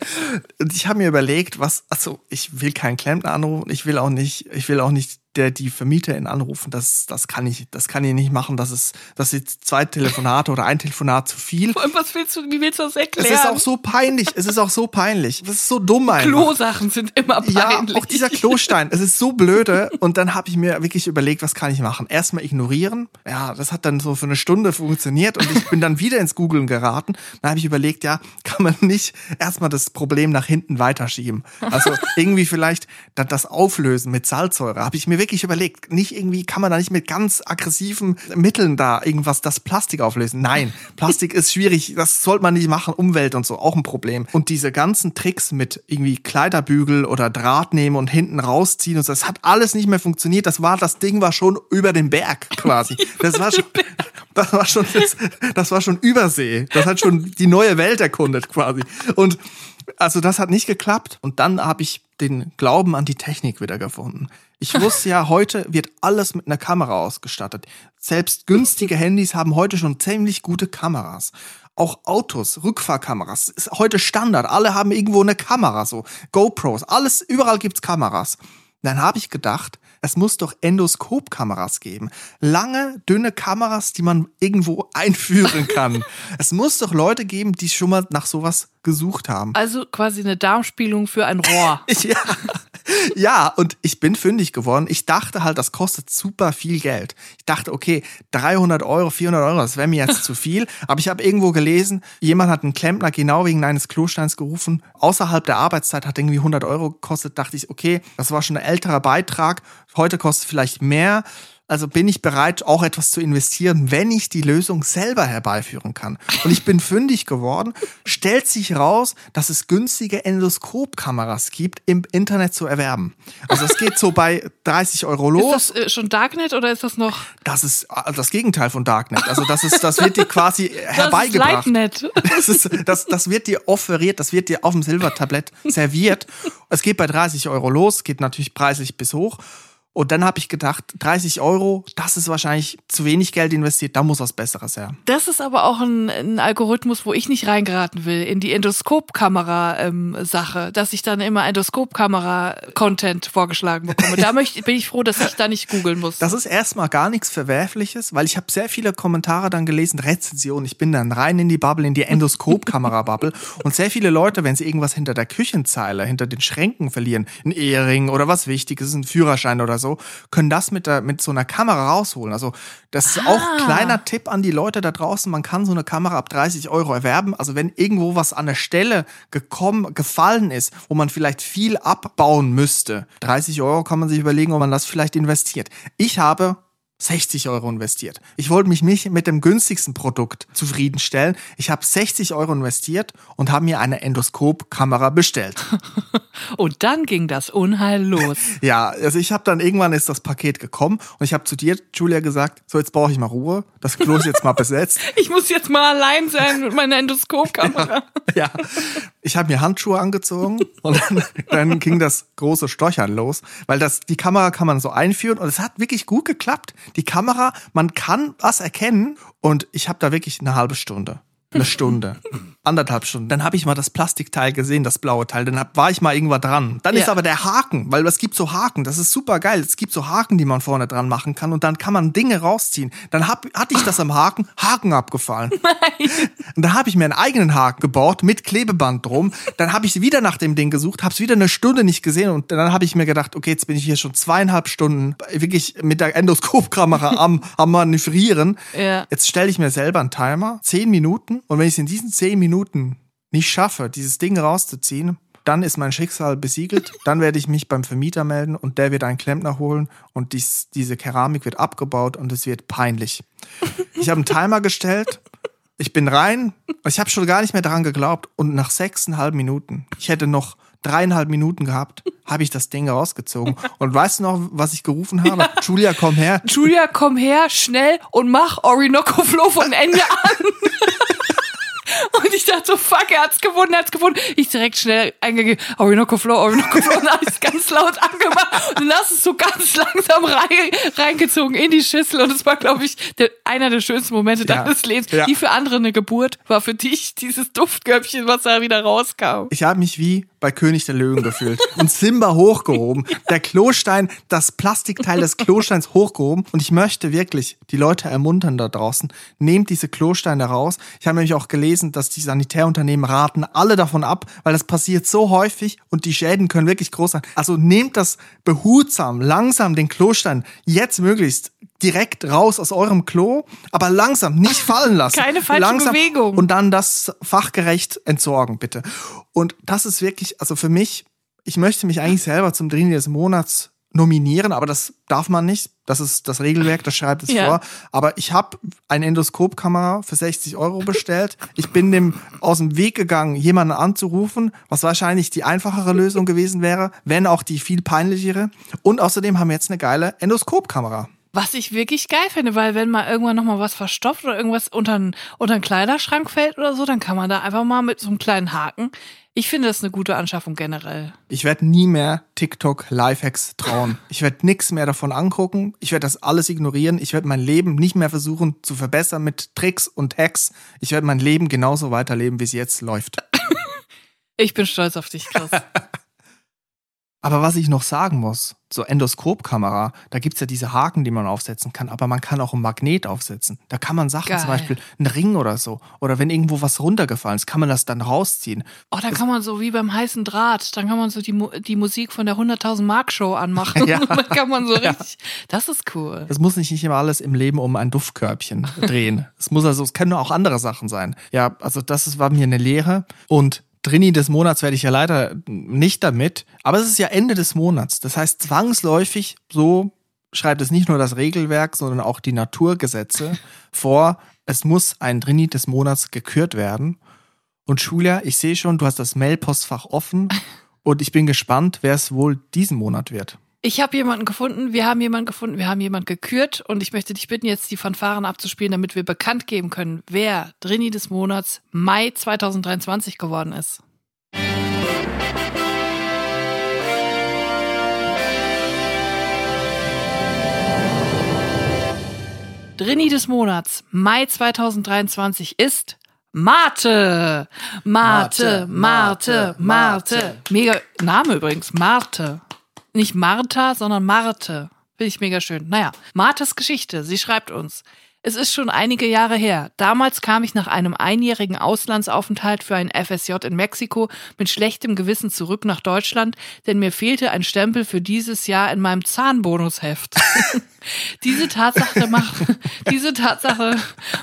Und ich habe mir überlegt, was, also ich will keinen Klempner anrufen, ich will auch nicht, ich will auch nicht der die Vermieterin anrufen, das, das kann ich, das kann ich nicht machen. Das ist, das ist zwei Telefonate oder ein Telefonat zu viel. Und was willst du, wie willst du das erklären? Es ist auch so peinlich. Es ist auch so peinlich. Das ist so dumm einfach. Klosachen sind immer peinlich. Ja, auch dieser Klostein. es ist so blöde. Und dann habe ich mir wirklich überlegt, was kann ich machen? Erstmal ignorieren. Ja, das hat dann so für eine Stunde funktioniert und ich bin dann wieder ins Googlen geraten. Dann habe ich überlegt, ja, kann man nicht erstmal das Problem nach hinten weiterschieben. Also irgendwie vielleicht das auflösen mit Salzsäure. Habe ich mir wirklich überlegt, nicht irgendwie kann man da nicht mit ganz aggressiven Mitteln da irgendwas das Plastik auflösen. Nein, Plastik ist schwierig, das sollte man nicht machen, Umwelt und so, auch ein Problem. Und diese ganzen Tricks mit irgendwie Kleiderbügel oder Draht nehmen und hinten rausziehen und so, das hat alles nicht mehr funktioniert. Das war, das Ding war schon über den Berg quasi. Das war schon, das war schon, das, das war schon Übersee. Das hat schon die neue Welt erkundet quasi. Und also das hat nicht geklappt. Und dann habe ich den Glauben an die Technik wieder gefunden. Ich wusste ja, heute wird alles mit einer Kamera ausgestattet. Selbst günstige Handys haben heute schon ziemlich gute Kameras. Auch Autos, Rückfahrkameras, ist heute Standard. Alle haben irgendwo eine Kamera, so GoPros, alles, überall gibt's Kameras. Dann habe ich gedacht, es muss doch Endoskopkameras geben. Lange, dünne Kameras, die man irgendwo einführen kann. es muss doch Leute geben, die schon mal nach sowas gesucht haben. Also quasi eine Darmspielung für ein Rohr. ja. Ja, und ich bin fündig geworden. Ich dachte halt, das kostet super viel Geld. Ich dachte, okay, 300 Euro, 400 Euro, das wäre mir jetzt zu viel. Aber ich habe irgendwo gelesen, jemand hat einen Klempner genau wegen eines Klosteins gerufen. Außerhalb der Arbeitszeit hat irgendwie 100 Euro gekostet. Dachte ich, okay, das war schon ein älterer Beitrag. Heute kostet vielleicht mehr. Also bin ich bereit, auch etwas zu investieren, wenn ich die Lösung selber herbeiführen kann. Und ich bin fündig geworden. Stellt sich raus, dass es günstige Endoskopkameras gibt, im Internet zu erwerben. Also es geht so bei 30 Euro los. Ist das äh, schon Darknet oder ist das noch? Das ist äh, das Gegenteil von Darknet. Also das ist, das wird dir quasi herbeigebracht. Das ist Das, ist, das, das wird dir offeriert, das wird dir auf dem Silbertablett serviert. Es geht bei 30 Euro los, geht natürlich preislich bis hoch. Und dann habe ich gedacht, 30 Euro, das ist wahrscheinlich zu wenig Geld investiert, da muss was Besseres her. Das ist aber auch ein, ein Algorithmus, wo ich nicht reingeraten will, in die Endoskopkamera-Sache, ähm, dass ich dann immer Endoskopkamera-Content vorgeschlagen bekomme. Da möchte, bin ich froh, dass ich da nicht googeln muss. Das ist erstmal gar nichts Verwerfliches, weil ich habe sehr viele Kommentare dann gelesen, Rezensionen. Ich bin dann rein in die Bubble, in die Endoskopkamera-Bubble. und sehr viele Leute, wenn sie irgendwas hinter der Küchenzeile, hinter den Schränken verlieren, ein Ehering oder was Wichtiges, ein Führerschein oder so, können das mit, der, mit so einer Kamera rausholen. Also das ist ah. auch kleiner Tipp an die Leute da draußen. Man kann so eine Kamera ab 30 Euro erwerben. Also wenn irgendwo was an der Stelle gekommen, gefallen ist, wo man vielleicht viel abbauen müsste, 30 Euro kann man sich überlegen, ob man das vielleicht investiert. Ich habe 60 Euro investiert. Ich wollte mich nicht mit dem günstigsten Produkt zufriedenstellen. Ich habe 60 Euro investiert und habe mir eine Endoskopkamera bestellt. Und dann ging das Unheil los. Ja, also ich habe dann irgendwann ist das Paket gekommen und ich habe zu dir, Julia, gesagt, so jetzt brauche ich mal Ruhe. Das Klo ist jetzt mal besetzt. Ich muss jetzt mal allein sein mit meiner Endoskopkamera. ja, ich habe mir Handschuhe angezogen und dann, dann ging das große Stochern los, weil das die Kamera kann man so einführen und es hat wirklich gut geklappt. Die Kamera, man kann was erkennen und ich habe da wirklich eine halbe Stunde eine Stunde, anderthalb Stunden. Dann habe ich mal das Plastikteil gesehen, das blaue Teil. Dann hab, war ich mal irgendwo dran. Dann Ja. ist aber der Haken, weil es gibt so Haken. Das ist super geil. Es gibt so Haken, die man vorne dran machen kann und dann kann man Dinge rausziehen. Dann hab, hatte ich das am Haken, Haken abgefallen. Und dann habe ich mir einen eigenen Haken gebaut mit Klebeband drum. Dann habe ich wieder nach dem Ding gesucht, habe es wieder eine Stunde nicht gesehen und dann habe ich mir gedacht, okay, jetzt bin ich hier schon zweieinhalb Stunden wirklich mit der Endoskopkamera am, am manövrieren. Ja. Jetzt stelle ich mir selber einen Timer, zehn Minuten und wenn ich es in diesen zehn Minuten nicht schaffe, dieses Ding rauszuziehen, dann ist mein Schicksal besiegelt. Dann werde ich mich beim Vermieter melden und der wird einen Klempner holen und dies, diese Keramik wird abgebaut und es wird peinlich. Ich habe einen Timer gestellt. Ich bin rein. Ich habe schon gar nicht mehr daran geglaubt. Und nach sechseinhalb Minuten, ich hätte noch dreieinhalb Minuten gehabt, habe ich das Ding rausgezogen. Und weißt du noch, was ich gerufen habe? Julia, komm her. Julia, komm her, schnell und mach Orinoco Flow von Ende an. Und ich dachte so, fuck, er hat's gewonnen, er hat's gewonnen. Ich direkt schnell eingegeben, Orinoco Flow, Orinoco Flow, und dann hab ich's ganz laut angemacht. Und dann hast du es so ganz langsam rein, reingezogen in die Schüssel. Und es war, glaube ich, der, einer der schönsten Momente Ja. deines Lebens. Ja. Wie für andere eine Geburt war für dich dieses Duftköpfchen, was da wieder rauskam. Ich habe mich wie bei König der Löwen gefühlt und Simba hochgehoben. Der Klostein, das Plastikteil des Klosteins hochgehoben. Und ich möchte wirklich die Leute ermuntern da draußen, nehmt diese Klosteine raus. Ich habe nämlich auch gelesen, dass die Sanitärunternehmen raten alle davon ab, weil das passiert so häufig und die Schäden können wirklich groß sein. Also nehmt das behutsam, langsam den Klostein jetzt möglichst direkt raus aus eurem Klo, aber langsam, nicht fallen lassen. Keine falsche langsam Bewegung. Und dann das fachgerecht entsorgen, bitte. Und das ist wirklich, also für mich, ich möchte mich eigentlich selber zum Drini des Monats nominieren, aber das darf man nicht. Das ist das Regelwerk, das schreibt es Ja. vor. Aber ich habe eine Endoskopkamera für 60 Euro bestellt. Ich bin dem aus dem Weg gegangen, jemanden anzurufen, was wahrscheinlich die einfachere Lösung gewesen wäre, wenn auch die viel peinlichere. Und außerdem haben wir jetzt eine geile Endoskopkamera. Was ich wirklich geil finde, weil wenn mal irgendwann nochmal was verstopft oder irgendwas unter einen, unter einen Kleiderschrank fällt oder so, dann kann man da einfach mal mit so einem kleinen Haken. Ich finde das eine gute Anschaffung generell. Ich werde nie mehr TikTok Lifehacks trauen. Ich werde nichts mehr davon angucken. Ich werde das alles ignorieren. Ich werde mein Leben nicht mehr versuchen zu verbessern mit Tricks und Hacks. Ich werde mein Leben genauso weiterleben, wie es jetzt läuft. Ich bin stolz auf dich, Chris. Aber was ich noch sagen muss, so Endoskopkamera, da gibt's ja diese Haken, die man aufsetzen kann, aber man kann auch ein Magnet aufsetzen. Da kann man Sachen, Geil. zum Beispiel einen Ring oder so, oder wenn irgendwo was runtergefallen ist, kann man das dann rausziehen. Oh, da kann man so wie beim heißen Draht, dann kann man so die, die Musik von der 100.000 Mark Show anmachen. Ja. Dann kann man so Ja. richtig, das ist cool. Es muss nicht immer alles im Leben um ein Duftkörbchen drehen. es muss also, es können auch andere Sachen sein. Ja, also das ist, war mir eine Lehre. Und Drini des Monats werde ich ja leider nicht damit. Aber es ist ja Ende des Monats. Das heißt, zwangsläufig, so schreibt es nicht nur das Regelwerk, sondern auch die Naturgesetze vor. Es muss ein Drini des Monats gekürt werden. Und Julia, ich sehe schon, du hast das Mailpostfach offen. Und ich bin gespannt, wer es wohl diesen Monat wird. Ich habe jemanden gefunden, wir haben jemanden gefunden, wir haben jemanden gekürt und ich möchte dich bitten, jetzt die Fanfaren abzuspielen, damit wir bekannt geben können, wer Drini des Monats Mai 2023 geworden ist. Drini des Monats Mai 2023 ist Marte. Marte, Marte, Marte. Mega Name übrigens, Marte. Nicht Martha, sondern Marte. Finde ich mega schön. Naja, Martes Geschichte. Sie schreibt uns. Es ist schon einige Jahre her. Damals kam ich nach einem einjährigen Auslandsaufenthalt für ein FSJ in Mexiko mit schlechtem Gewissen zurück nach Deutschland, denn mir fehlte ein Stempel für dieses Jahr in meinem Zahnbonusheft. diese, Tatsache mach, diese Tatsache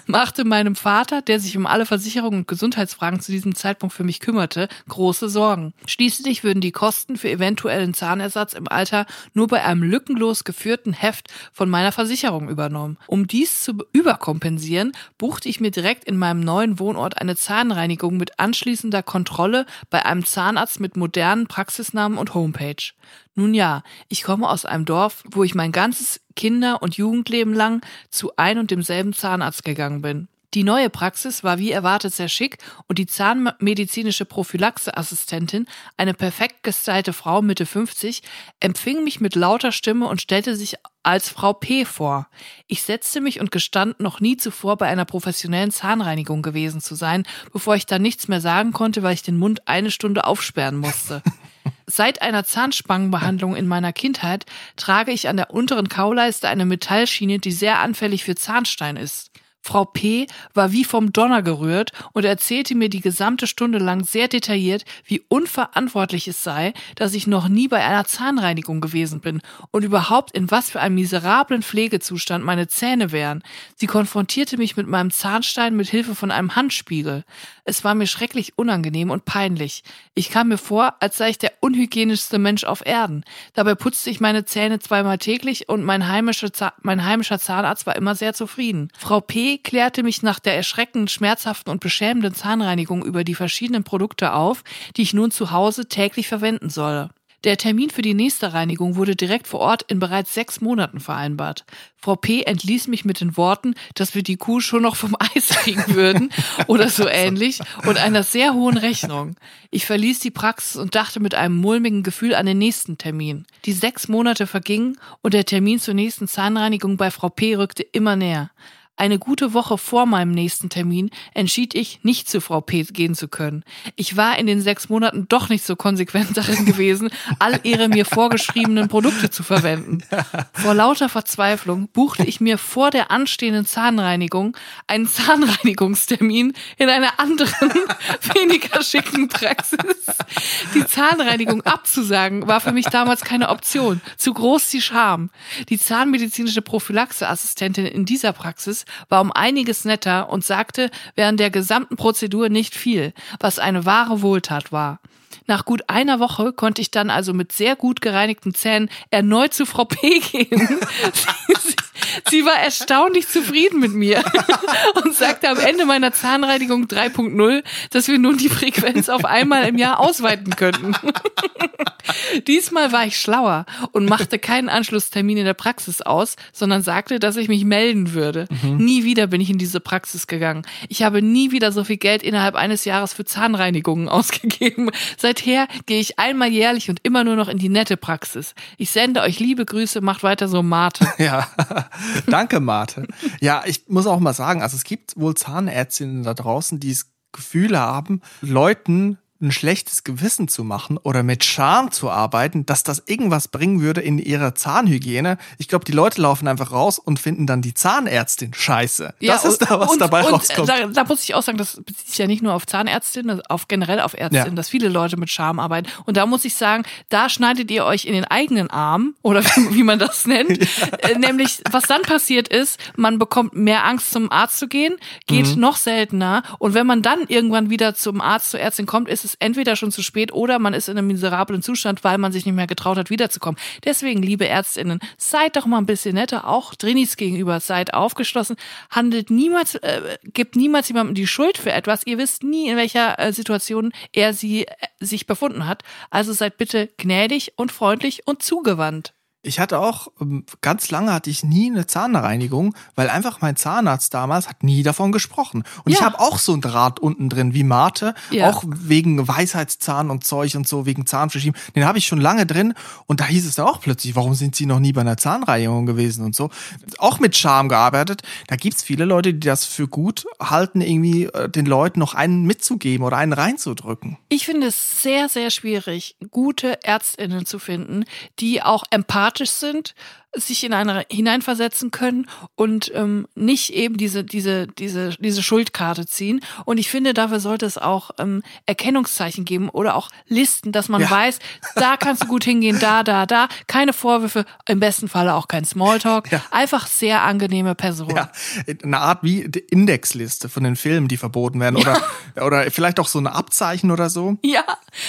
machte meinem Vater, der sich um alle Versicherungen und Gesundheitsfragen zu diesem Zeitpunkt für mich kümmerte, große Sorgen. Schließlich würden die Kosten für eventuellen Zahnersatz im Alter nur bei einem lückenlos geführten Heft von meiner Versicherung übernommen. Um dies zu überkompensieren, buchte ich mir direkt in meinem neuen Wohnort eine Zahnreinigung mit anschließender Kontrolle bei einem Zahnarzt mit modernen Praxisnamen und Homepage. Nun ja, ich komme aus einem Dorf, wo ich mein ganzes Kinder- und Jugendleben lang zu ein und demselben Zahnarzt gegangen bin. Die neue Praxis war wie erwartet sehr schick und die zahnmedizinische Prophylaxeassistentin, eine perfekt gestylte Frau Mitte 50, empfing mich mit lauter Stimme und stellte sich als Frau P vor. Ich setzte mich und gestand, noch nie zuvor bei einer professionellen Zahnreinigung gewesen zu sein, bevor ich dann nichts mehr sagen konnte, weil ich den Mund eine Stunde aufsperren musste. Seit einer Zahnspangenbehandlung in meiner Kindheit trage ich an der unteren Kauleiste eine Metallschiene, die sehr anfällig für Zahnstein ist. Frau P. war wie vom Donner gerührt und erzählte mir die gesamte Stunde lang sehr detailliert, wie unverantwortlich es sei, dass ich noch nie bei einer Zahnreinigung gewesen bin und überhaupt in was für einem miserablen Pflegezustand meine Zähne wären. Sie konfrontierte mich mit meinem Zahnstein mit Hilfe von einem Handspiegel. Es war mir schrecklich unangenehm und peinlich. Ich kam mir vor, als sei ich der unhygienischste Mensch auf Erden. Dabei putzte ich meine Zähne zweimal täglich und mein heimischer, mein heimischer Zahnarzt war immer sehr zufrieden. Frau P. klärte mich nach der erschreckend schmerzhaften und beschämenden Zahnreinigung über die verschiedenen Produkte auf, die ich nun zu Hause täglich verwenden solle. Der Termin für die nächste Reinigung wurde direkt vor Ort in bereits sechs Monaten vereinbart. Frau P. entließ mich mit den Worten, dass wir die Kuh schon noch vom Eis kriegen würden oder so ähnlich und einer sehr hohen Rechnung. Ich verließ die Praxis und dachte mit einem mulmigen Gefühl an den nächsten Termin. Die sechs Monate vergingen und der Termin zur nächsten Zahnreinigung bei Frau P. rückte immer näher. Eine gute Woche vor meinem nächsten Termin entschied ich, nicht zu Frau P. gehen zu können. Ich war in den sechs Monaten doch nicht so konsequent darin gewesen, all ihre mir vorgeschriebenen Produkte zu verwenden. Vor lauter Verzweiflung buchte ich mir vor der anstehenden Zahnreinigung einen Zahnreinigungstermin in einer anderen, weniger schicken Praxis. Die Zahnreinigung abzusagen war für mich damals keine Option. Zu groß die Scham. Die zahnmedizinische Prophylaxeassistentin in dieser Praxis war um einiges netter und sagte während der gesamten Prozedur nicht viel, was eine wahre Wohltat war. Nach gut einer Woche konnte ich dann also mit sehr gut gereinigten Zähnen erneut zu Frau P gehen. Sie war erstaunlich zufrieden mit mir und sagte am Ende meiner Zahnreinigung 3.0, dass wir nun die Frequenz auf einmal im Jahr ausweiten könnten. Diesmal war ich schlauer und machte keinen Anschlusstermin in der Praxis aus, sondern sagte, dass ich mich melden würde. Mhm. Nie wieder bin ich in diese Praxis gegangen. Ich habe nie wieder so viel Geld innerhalb eines Jahres für Zahnreinigungen ausgegeben. Seither gehe ich einmal jährlich und immer nur noch in die nette Praxis. Ich sende euch liebe Grüße, macht weiter so Mate. Ja, danke Mate. Ja, ich muss auch mal sagen, also es gibt wohl Zahnärztinnen da draußen, die das Gefühl haben, Leuten ein schlechtes Gewissen zu machen oder mit Scham zu arbeiten, dass das irgendwas bringen würde in ihrer Zahnhygiene. Ich glaube, die Leute laufen einfach raus und finden dann die Zahnärztin scheiße. Ja, das ist da, was und, dabei und rauskommt. Da, da muss ich auch sagen, das bezieht sich ja nicht nur auf Zahnärztinnen, auf generell auf Ärztinnen, Ja. dass viele Leute mit Scham arbeiten. Und da muss ich sagen, da schneidet ihr euch in den eigenen Arm oder wie, man das nennt. Äh, Nämlich, was dann passiert ist, man bekommt mehr Angst, zum Arzt zu gehen, geht Mhm. noch seltener. Und wenn man dann irgendwann wieder zum Arzt, zur Ärztin kommt, ist es entweder schon zu spät oder man ist in einem miserablen Zustand, weil man sich nicht mehr getraut hat, wiederzukommen. Deswegen, liebe Ärztinnen, seid doch mal ein bisschen netter, auch Drinis gegenüber, seid aufgeschlossen, handelt niemals, äh, gebt niemals jemandem die Schuld für etwas. Ihr wisst nie, in welcher äh, Situation er sie äh, sich befunden hat. Also seid bitte gnädig und freundlich und zugewandt. Ich hatte auch, ähm, ganz lange hatte ich nie eine Zahnreinigung, weil einfach mein Zahnarzt damals hat nie davon gesprochen. Und ich Ja. habe auch so ein Draht unten drin wie Mate, Ja. auch wegen Weisheitszahn und Zeug und so, wegen Zahnverschieben. Den habe ich schon lange drin und da hieß es dann auch plötzlich, warum sind Sie noch nie bei einer Zahnreinigung gewesen und so. Auch mit Charme gearbeitet. Da gibt's viele Leute, die das für gut halten, irgendwie äh, den Leuten noch einen mitzugeben oder einen reinzudrücken. Ich finde es sehr, sehr schwierig, gute ÄrztInnen zu finden, die auch empathisch sind, sich in eine hineinversetzen können und ähm, nicht eben diese, diese, diese, diese Schuldkarte ziehen. Und ich finde, dafür sollte es auch ähm, Erkennungszeichen geben oder auch Listen, dass man Ja. weiß, da kannst du gut hingehen, da, da, da. Keine Vorwürfe, im besten Falle auch kein Smalltalk. Ja. Einfach sehr angenehme Person. Ja, eine Art wie Indexliste von den Filmen, die verboten werden. Oder, oder vielleicht auch so eine Abzeichen oder so. Ja,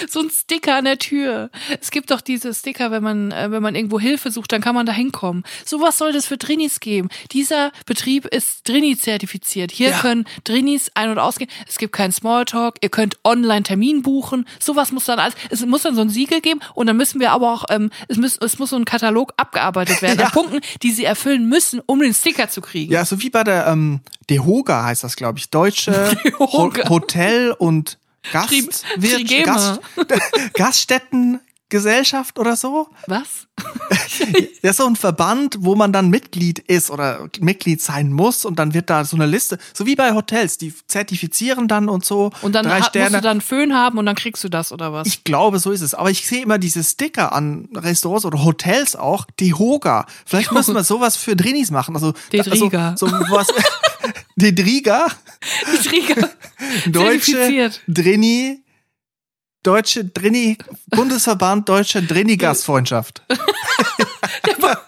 so ein Sticker an der Tür. Es gibt doch diese Sticker, wenn man, äh, wenn man irgendwo Hilfe sucht, dann kann man da hinkommen. Sowas sollte es für Drinis geben. Dieser Betrieb ist Drini-zertifiziert. Hier Ja. können Drinis ein- und ausgehen. Es gibt keinen Smalltalk. Ihr könnt online Termin buchen. Sowas muss dann alles, es muss dann so ein Siegel geben und dann müssen wir aber auch, ähm, es muss, es muss so ein Katalog abgearbeitet werden Ja. Punkten, die sie erfüllen müssen, um den Sticker zu kriegen. Ja, so wie bei der ähm, DEHOGA heißt das, glaube ich. Deutsche Ho. Hotel- und Tri- Trigema. Gast Gaststättengesellschaft oder so. Was? Das ist so ein Verband, wo man dann Mitglied ist oder Mitglied sein muss und dann wird da so eine Liste, so wie bei Hotels, die zertifizieren dann und so. Und dann drei ha- musst Sterne. du dann Föhn haben und dann kriegst du das oder was? Ich glaube, so ist es. Aber ich sehe immer diese Sticker an Restaurants oder Hotels auch, die Hoga. Vielleicht müssen wir sowas für Drinis machen. Also, Die also Driga. so was. Die Driga, Die Trigger. deutsche. Drini, deutsche Drini, Bundesverband Deutscher Drini-Gastfreundschaft. Der, Bu-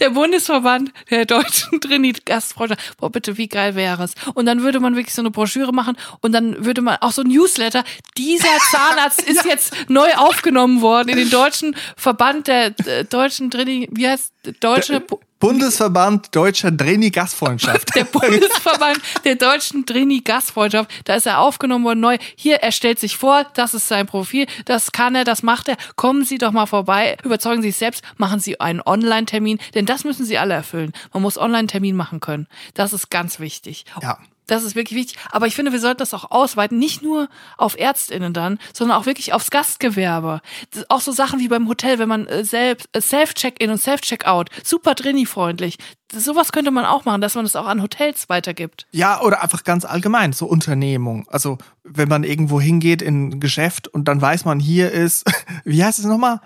der Bundesverband der deutschen Trinity-Gastfreundschaft. Boah, bitte, wie geil wäre es? Und dann würde man wirklich so eine Broschüre machen und dann würde man auch so ein Newsletter. Dieser Zahnarzt ist jetzt neu aufgenommen worden in den deutschen Verband der äh, deutschen Trini, wie heißt deutsche Bu- Bundesverband Deutscher Drini-Gastfreundschaft. der Bundesverband der deutschen Trini-Gastfreundschaft. Da ist er aufgenommen worden neu. Hier, er stellt sich vor, das ist sein Profil, das kann er, das macht er. Kommen Sie doch mal vorbei, überzeugen Sie sich selbst, machen Sie einen Online-Termin, denn das müssen Sie alle erfüllen. Man muss Online-Termin machen können. Das ist ganz wichtig. Ja. Das ist wirklich wichtig. Aber ich finde, wir sollten das auch ausweiten, nicht nur auf ÄrztInnen dann, sondern auch wirklich aufs Gastgewerbe. Auch so Sachen wie beim Hotel, wenn man äh, selbst äh, Self-Check-In und Self-Checkout, super Drini-freundlich. Sowas könnte man auch machen, dass man das auch an Hotels weitergibt. Ja, oder einfach ganz allgemein, so Unternehmung. Also, wenn man irgendwo hingeht in ein Geschäft und dann weiß man, hier ist, wie heißt es nochmal?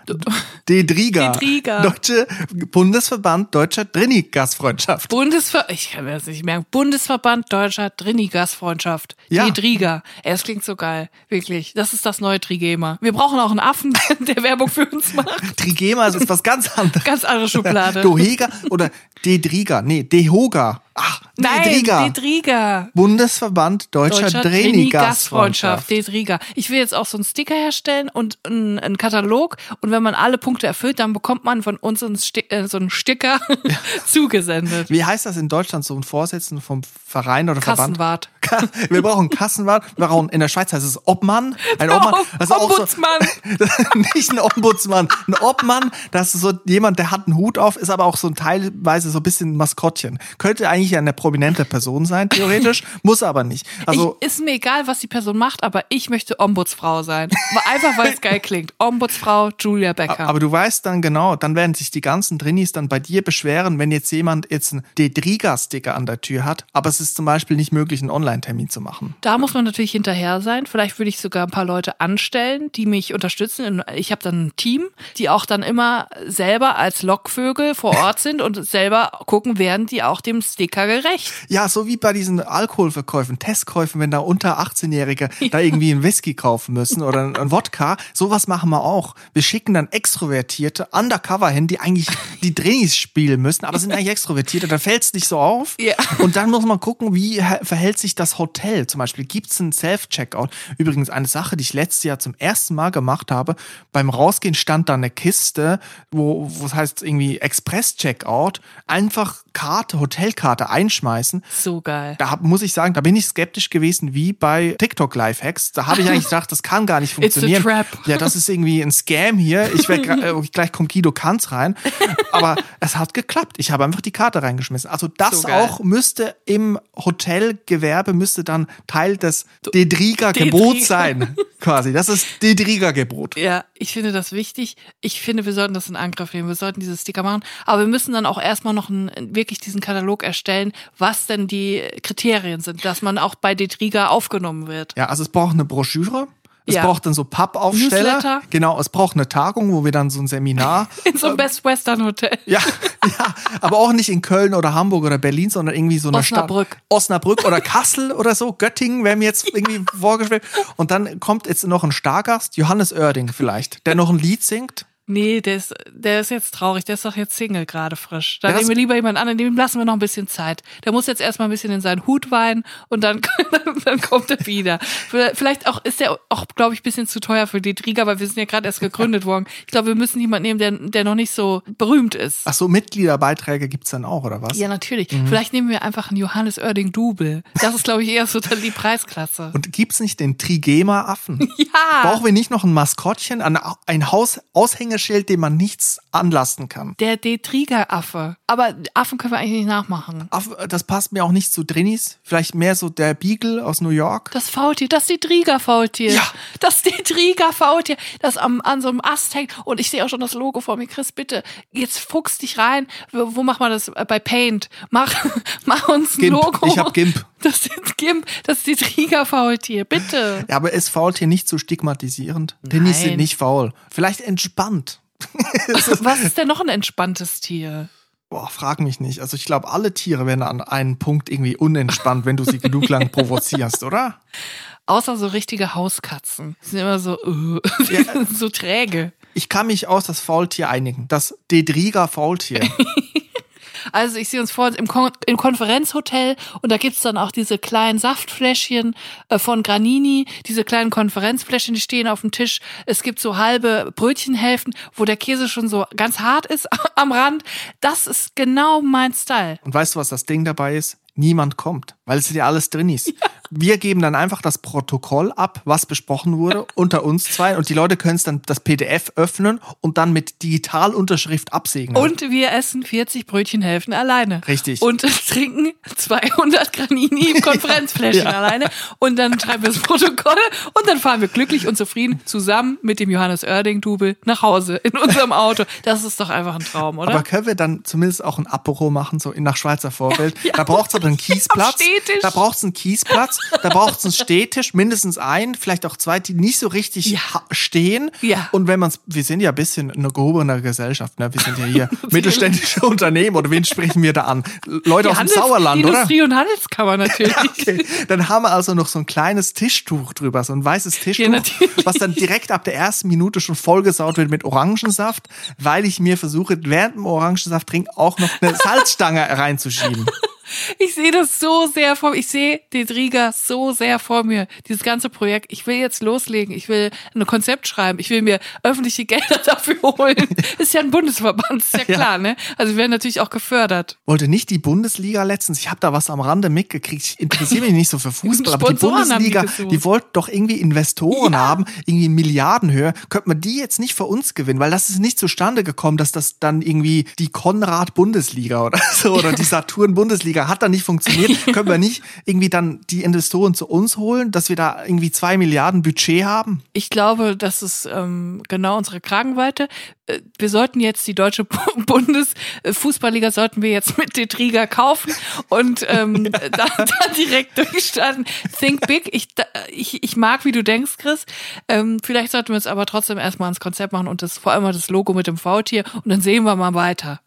Dedriga. Dedriga. Deutsche Bundesverband Deutscher Drini-Gastfreundschaft. Bundesver ich kann mir das nicht merken. Bundesverband Deutscher Drini-Gastfreundschaft. Ja. Die Driga. Ey, das klingt so geil. Wirklich. Das ist das neue Trigema. Wir brauchen auch einen Affen, der Werbung für uns macht. Trigema ist was ganz anderes. Ganz andere Schublade. Dohega oder Dedriga. Nee, Dehoga. Ach, Nein, Dedriga. Dedriga. Bundesverband Deutscher, Deutscher Drini-Gastfreundschaft. Dedriga. Ich will jetzt auch so einen Sticker herstellen und einen, einen Katalog. Und wenn man alle Punkte erfüllt, dann bekommt man von uns einen Sti äh, so einen Sticker zugesendet. Wie heißt das in Deutschland, so ein Vorsitzender vom Verein oder Verband? Wir brauchen Kassenwart. Wir brauchen, in der Schweiz heißt es Obmann. Ein Obmann. Auch so, Ombudsmann. nicht ein Ombudsmann, ein Obmann, das ist so jemand, der hat einen Hut auf, ist aber auch so ein teilweise so ein bisschen Maskottchen. Könnte eigentlich eine prominente Person sein, theoretisch, muss aber nicht. Also, ich, ist mir egal, was die Person macht, aber ich möchte Ombudsfrau sein. Einfach weil es geil klingt. Ombudsfrau Julia Becker. aber du weißt dann genau, dann werden sich die ganzen Drinis dann bei dir beschweren, wenn jetzt jemand jetzt einen Dedriga-Sticker an der Tür hat, aber es ist zum Beispiel nicht möglich, einen Online-Termin zu machen. Da muss man natürlich hinterher sein. Vielleicht würde ich sogar ein paar Leute anstellen, die mich unterstützen. Ich habe dann ein Team, die auch dann immer selber als Lockvögel vor Ort sind und selber gucken, werden die auch dem Sticker gerecht. Ja, so wie bei diesen Alkoholverkäufen, Testkäufen, wenn da unter 18-Jährige da irgendwie einen Whisky kaufen müssen oder einen Wodka, sowas machen wir auch. Wir schicken dann Extrovertierte undercover hin, die eigentlich die Drinis spielen müssen, aber sind eigentlich Extrovertierte, da fällt es nicht so auf. Ja. Und dann muss man gucken, wie verhält sich das Hotel. Zum Beispiel gibt es einen Self-Checkout. Übrigens eine Sache, die ich letztes Jahr zum ersten Mal gemacht habe. Beim Rausgehen stand da eine Kiste, wo, wo es heißt irgendwie Express-Checkout. Einfach Karte, Hotelkarte einschmeißen. So geil. Da hab, muss ich sagen, da bin ich skeptisch gewesen wie bei TikTok Lifehacks. Da habe ich eigentlich gedacht, das kann gar nicht It's a funktionieren. trap. Ja, das ist irgendwie ein Scam hier. Ich werd, gra- äh, gleich kommt Guido Kanz rein. Aber es hat geklappt. Ich habe einfach die Karte reingeschmissen. Also das So auch müsste im Hotelgewerbe müsste dann Teil des Dedriga-Gebot Dedriga. sein. Quasi. Das ist Dedriga-Gebot. Ja, ich finde das wichtig. Ich finde, wir sollten das in Angriff nehmen. Wir sollten diese Sticker machen. Aber wir müssen dann auch erstmal noch einen, wirklich diesen Katalog erstellen, was denn die Kriterien sind, dass man auch bei Detriga aufgenommen wird. Ja, also es braucht eine Broschüre. Es Ja. braucht dann so Pappaufsteller. Newsletter. Genau, es braucht eine Tagung, wo wir dann so ein Seminar. In so einem Best Western Hotel. ja, ja, aber auch nicht in Köln oder Hamburg oder Berlin, sondern irgendwie so eine Osnabrück. Stadt. Osnabrück oder Kassel oder so. Göttingen wäre mir jetzt irgendwie vorgeschwebt. Und dann kommt jetzt noch ein Stargast, Johannes Oerding vielleicht, der noch ein Lied singt. Nee, der ist, der ist jetzt traurig. Der ist doch jetzt Single, gerade frisch. Da nehmen wir lieber jemand anderen, dem lassen wir noch ein bisschen Zeit. Der muss jetzt erstmal ein bisschen in seinen Hut weinen und dann, dann kommt er wieder. Vielleicht auch ist der auch, glaube ich, ein bisschen zu teuer für die Trigger, weil wir sind ja gerade erst gegründet worden. Ich glaube, wir müssen jemanden nehmen, der, der noch nicht so berühmt ist. Ach so, Mitgliederbeiträge gibt's dann auch, oder was? Ja, natürlich. Mhm. Vielleicht nehmen wir einfach einen Johannes Oerding Double. Das ist, glaube ich, eher so dann die Preisklasse. Und gibt's nicht den Trigema-Affen? Ja. Brauchen wir nicht noch ein Maskottchen, ein, ein Haus, Aushängeschild, dem man nichts anlasten kann? Der Detriger-Affe. Aber Affen können wir eigentlich nicht nachmachen. Aff- Das passt mir auch nicht zu Drinis. Vielleicht mehr so der Beagle aus New York. Das Faultier, das Detriger-Faultier. Ja. Das Detriger-Faultier, das am, an so einem Ast hängt. Und ich sehe auch schon das Logo vor mir. Chris, bitte, jetzt fuchs dich rein. Wo, wo macht man das? Äh, Bei Paint. Mach, mach uns ein Gimp. Logo. Ich hab Gimp. Das ist Gimp, das Detriger-Faultier. Bitte. Ja, aber ist Faultier nicht zu stigmatisierend? Drinis Nein. sind nicht faul. Vielleicht entspannt. Was ist denn noch ein entspanntes Tier? Boah, frag mich nicht. Also ich glaube, alle Tiere werden an einem Punkt irgendwie unentspannt, wenn du sie genug lang provozierst, oder? Außer so richtige Hauskatzen. Die sind immer so, äh, Ja. so träge. Ich kann mich aus das Faultier einigen. Das Dedriger Faultier. Also ich sehe uns vor im, Kon im Konferenzhotel und da gibt's dann auch diese kleinen Saftfläschchen äh, von Granini, diese kleinen Konferenzfläschchen, die stehen auf dem Tisch. Es gibt so halbe Brötchenhälften, wo der Käse schon so ganz hart ist am Rand. Das ist genau mein Style. Und weißt du, was das Ding dabei ist? Niemand kommt, weil es ja alles Drinis. Wir geben dann einfach das Protokoll ab, was besprochen wurde, unter uns zwei. Und die Leute können es dann das PDF öffnen und dann mit Digitalunterschrift absegnen. Und wir essen 40 Brötchenhälften alleine. Richtig. Und trinken 200 Granini im Konferenzfläschchen Ja. alleine. Und dann schreiben wir das Protokoll und dann fahren wir glücklich und zufrieden zusammen mit dem Johannes Oerding-Double nach Hause in unserem Auto. Das ist doch einfach ein Traum, oder? Aber können wir dann zumindest auch ein Apero machen, so nach Schweizer Vorbild? Da braucht es aber einen Kiesplatz. Da braucht es einen Kiesplatz. Da braucht es einen Stehtisch, mindestens einen, vielleicht auch zwei, die nicht so richtig Ja. stehen. Ja. Und wenn man wir sind ja ein bisschen eine gehobene Gesellschaft, ne? Wir sind ja hier mittelständische Unternehmen oder wen sprechen wir da an? Leute Die aus dem Handels- Sauerland, die oder? Industrie- und Handelskammer natürlich. Okay, dann haben wir also noch so ein kleines Tischtuch drüber, so ein weißes Tischtuch, natürlich. was dann direkt ab der ersten Minute schon vollgesaut wird mit Orangensaft, weil ich mir versuche, während dem Orangensaft trinken auch noch eine Salzstange reinzuschieben. Ich sehe das so sehr vor mir. Ich sehe den Rieger so sehr vor mir. Dieses ganze Projekt. Ich will jetzt loslegen. Ich will ein Konzept schreiben. Ich will mir öffentliche Gelder dafür holen. Ist ja ein Bundesverband, ist ja Ja. klar, ne? Also wir werden natürlich auch gefördert. Wollte nicht die Bundesliga letztens, ich habe da was am Rande mitgekriegt, ich interessiere mich nicht so für Fußball, aber die die Bundesliga, gesucht. die, wollten doch irgendwie Investoren haben, irgendwie in Milliardenhöhe. Könnte man die jetzt nicht für uns gewinnen, weil das ist nicht zustande gekommen, dass das dann irgendwie die Konrad-Bundesliga oder so oder die Saturn-Bundesliga hat dann nicht funktioniert. Können wir nicht irgendwie dann die Investoren zu uns holen, dass wir da irgendwie zwei Milliarden Budget haben? Ich glaube, das ist ähm, genau unsere Kragenweite. Äh, Wir sollten jetzt die deutsche Bundesfußballliga sollten wir jetzt mit Detriga kaufen und ähm, da, da direkt durchstarten. Think big. Ich, ich, ich mag, wie du denkst, Chris. Ähm, vielleicht sollten wir es aber trotzdem erstmal ins Konzept machen und das vor allem das Logo mit dem Faultier und dann sehen wir mal weiter.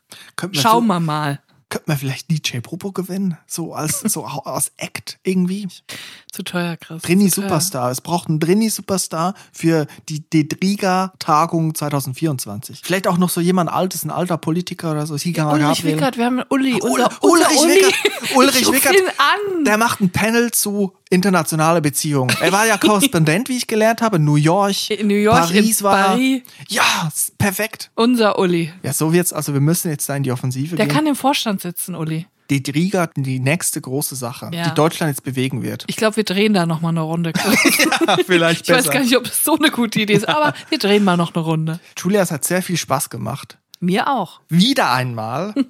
Schauen so- wir mal. Könnte man vielleicht DJ Popo gewinnen? So als, so als Act irgendwie? Zu teuer, Chris. Drini. Superstar. Es braucht einen Drini Superstar für die Dedriga Tagung 2024. Vielleicht auch noch so jemand altes, ein alter Politiker oder so. Ulrich. Wickert, wir haben Uli. Ul- Unser, Ulrich. Wickert. Ulrich Wickert. ihn an. Der macht ein Panel zu internationale Beziehungen. Er war ja Korrespondent, wie ich gelernt habe, in New York. In New York, Paris war. Paris. Ja, perfekt. Unser Uli. Ja, so wird's. Also wir müssen jetzt da in die Offensive Der gehen. kann im Vorstand sitzen, Uli. Dedriga, die nächste große Sache, Ja. die Deutschland jetzt bewegen wird. Ich glaube, wir drehen da noch mal eine Runde. Vielleicht Ich weiß gar nicht, ob das so eine gute Idee ist, aber wir drehen mal noch eine Runde. Julia, es hat sehr viel Spaß gemacht. Mir auch. Wieder einmal.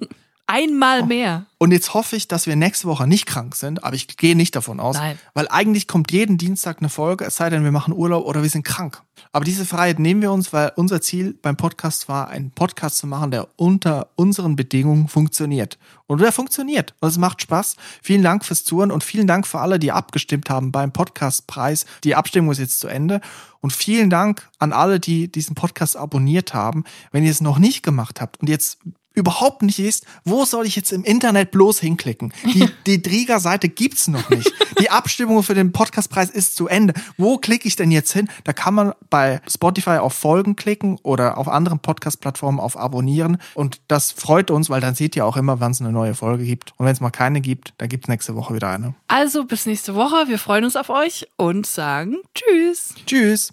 Einmal mehr. Und jetzt hoffe ich, dass wir nächste Woche nicht krank sind, aber ich gehe nicht davon aus, Nein. weil eigentlich kommt jeden Dienstag eine Folge, es sei denn, wir machen Urlaub oder wir sind krank. Aber diese Freiheit nehmen wir uns, weil unser Ziel beim Podcast war, einen Podcast zu machen, der unter unseren Bedingungen funktioniert. Und der funktioniert. Und es macht Spaß. Vielen Dank fürs Zuhören und vielen Dank für alle, die abgestimmt haben beim Podcastpreis. Die Abstimmung ist jetzt zu Ende. Und vielen Dank an alle, die diesen Podcast abonniert haben. Wenn ihr es noch nicht gemacht habt und jetzt überhaupt nicht wisst, wo soll ich jetzt im Internet bloß hinklicken? Die, die Drieger-Seite gibt's noch nicht. Die Abstimmung für den Podcastpreis ist zu Ende. Wo klicke ich denn jetzt hin? Da kann man bei Spotify auf Folgen klicken oder auf anderen Podcast-Plattformen auf Abonnieren. Und das freut uns, weil dann seht ihr auch immer, wann es eine neue Folge gibt. Und wenn es mal keine gibt, dann gibt's nächste Woche wieder eine. Also bis nächste Woche. Wir freuen uns auf euch und sagen Tschüss. Tschüss.